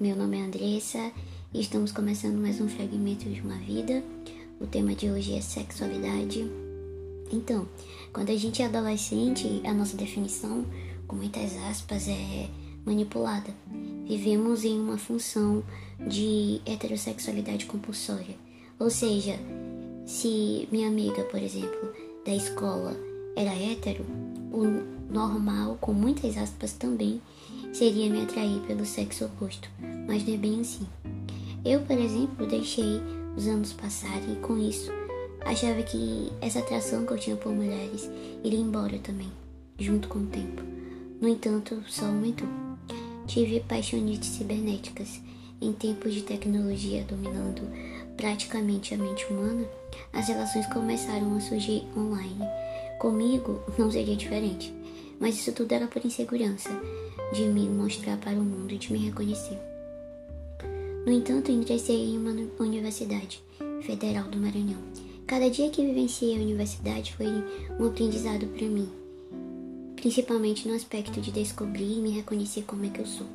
meu nome é Andressa e estamos começando mais um fragmento de uma vida. O tema de hoje é sexualidade. Então, quando a gente é adolescente, a nossa definição, com muitas aspas, é manipulada. Vivemos em uma função de heterossexualidade compulsória. Ou seja, se minha amiga, por exemplo, da escola era hétero, o normal, com muitas aspas também, seria me atrair pelo sexo oposto, mas não é bem assim. Eu, por exemplo, deixei os anos passarem e com isso achava que essa atração que eu tinha por mulheres iria embora também, junto com o tempo. No entanto, só aumentou. Tive paixonites cibernéticas. Em tempos de tecnologia dominando praticamente a mente humana, as relações começaram a surgir online. Comigo não seria diferente, mas isso tudo era por insegurança de me mostrar para o mundo e de me reconhecer. No entanto, ingressei em uma universidade federal do Maranhão. Cada dia que vivenciei a universidade foi um aprendizado para mim, principalmente no aspecto de descobrir e me reconhecer como é que eu sou.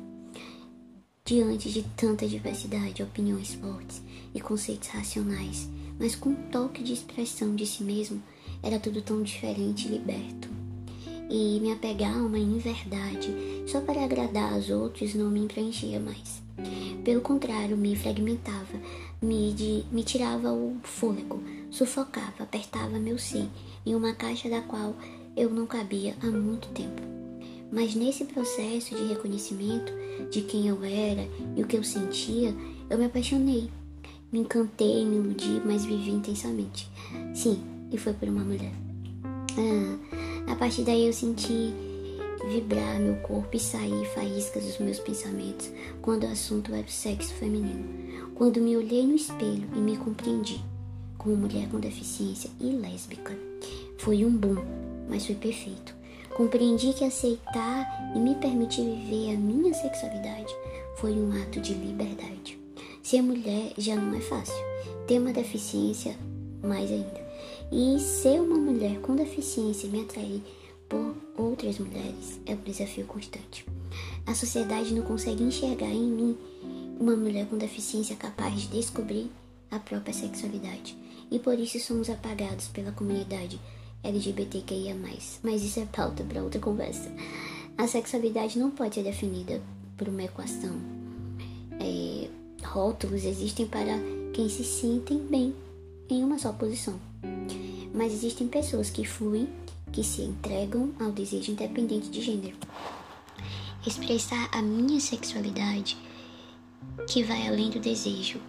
Diante de tanta diversidade, opiniões fortes e conceitos racionais, mas com um toque de expressão de si mesmo, era tudo tão diferente e liberto e me apegar a uma inverdade só para agradar aos outros não me preenchia mais. Pelo contrário, me fragmentava, me, de, me tirava o fôlego, sufocava, apertava meu ser em uma caixa da qual eu não cabia há muito tempo. Mas nesse processo de reconhecimento de quem eu era e o que eu sentia, eu me apaixonei. Me encantei, me iludi, mas vivi intensamente. Sim, e foi por uma mulher. Ah, a partir daí eu senti vibrar meu corpo e sair faíscas dos meus pensamentos quando o assunto era o sexo feminino. Quando me olhei no espelho e me compreendi como mulher com deficiência e lésbica. Foi um boom, mas foi perfeito. Compreendi que aceitar e me permitir viver a minha sexualidade foi um ato de liberdade. Ser mulher já não é fácil, ter uma deficiência mais ainda. E ser uma mulher com deficiência me atrair por outras mulheres é um desafio constante. A sociedade não consegue enxergar em mim uma mulher com deficiência capaz de descobrir a própria sexualidade. E por isso somos apagados pela comunidade LGBTQIA. Mas isso é pauta para outra conversa. A sexualidade não pode ser definida por uma equação. É, rótulos existem para quem se sentem bem em uma só posição mas existem pessoas que fluem, que se entregam ao desejo independente de gênero. Expressar a minha sexualidade, que vai além do desejo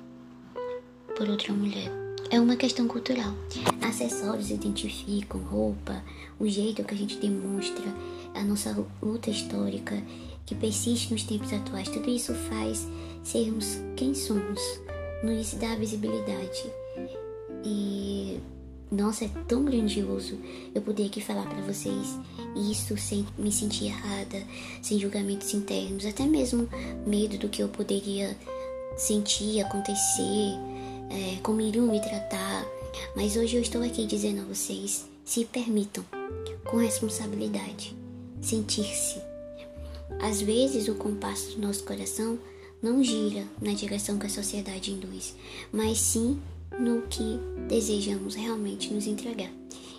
por outra mulher, é uma questão cultural. Acessórios identificam roupa, o jeito que a gente demonstra, a nossa luta histórica que persiste nos tempos atuais. Tudo isso faz sermos quem somos, nos dá visibilidade. E nossa, é tão grandioso eu poder aqui falar para vocês isso sem me sentir errada, sem julgamentos internos, até mesmo medo do que eu poderia sentir, acontecer, é, como iriam me tratar. Mas hoje eu estou aqui dizendo a vocês: se permitam, com responsabilidade, sentir-se. Às vezes o compasso do nosso coração não gira na direção que a sociedade induz, mas sim no que desejamos realmente nos entregar.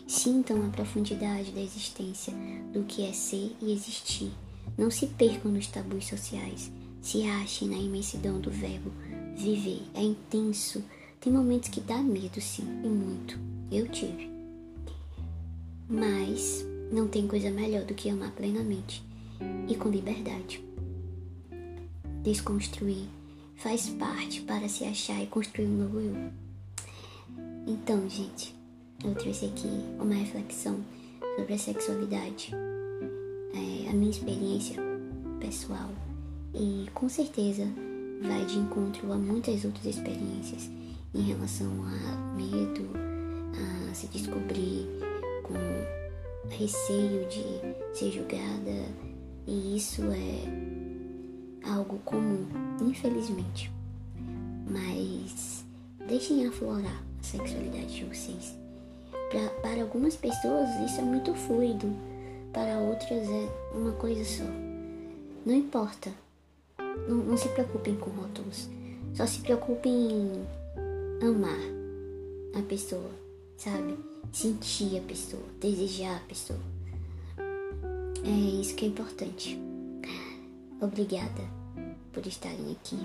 Sintam a profundidade da existência, do que é ser e existir. Não se percam nos tabus sociais. Se achem na imensidão do verbo viver. É intenso. Tem momentos que dá medo, sim, e muito. Eu tive. Mas não tem coisa melhor do que amar plenamente e com liberdade. Desconstruir faz parte para se achar e construir um novo eu. Então, gente, eu trouxe aqui uma reflexão sobre a sexualidade, é, a minha experiência pessoal. E com certeza vai de encontro a muitas outras experiências em relação a medo, a se descobrir com receio de ser julgada. E isso é algo comum, infelizmente. Mas deixem aflorar sexualidade de vocês. Pra, para algumas pessoas isso é muito fluido, para outras é uma coisa só. Não importa Não, não se preocupem com rótulos. Só se preocupem em amar a pessoa, sabe? Sentir a pessoa, desejar a pessoa. É isso que é importante. Obrigada por estarem aqui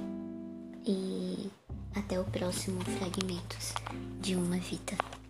e até o próximo Fragmentos de uma Vida.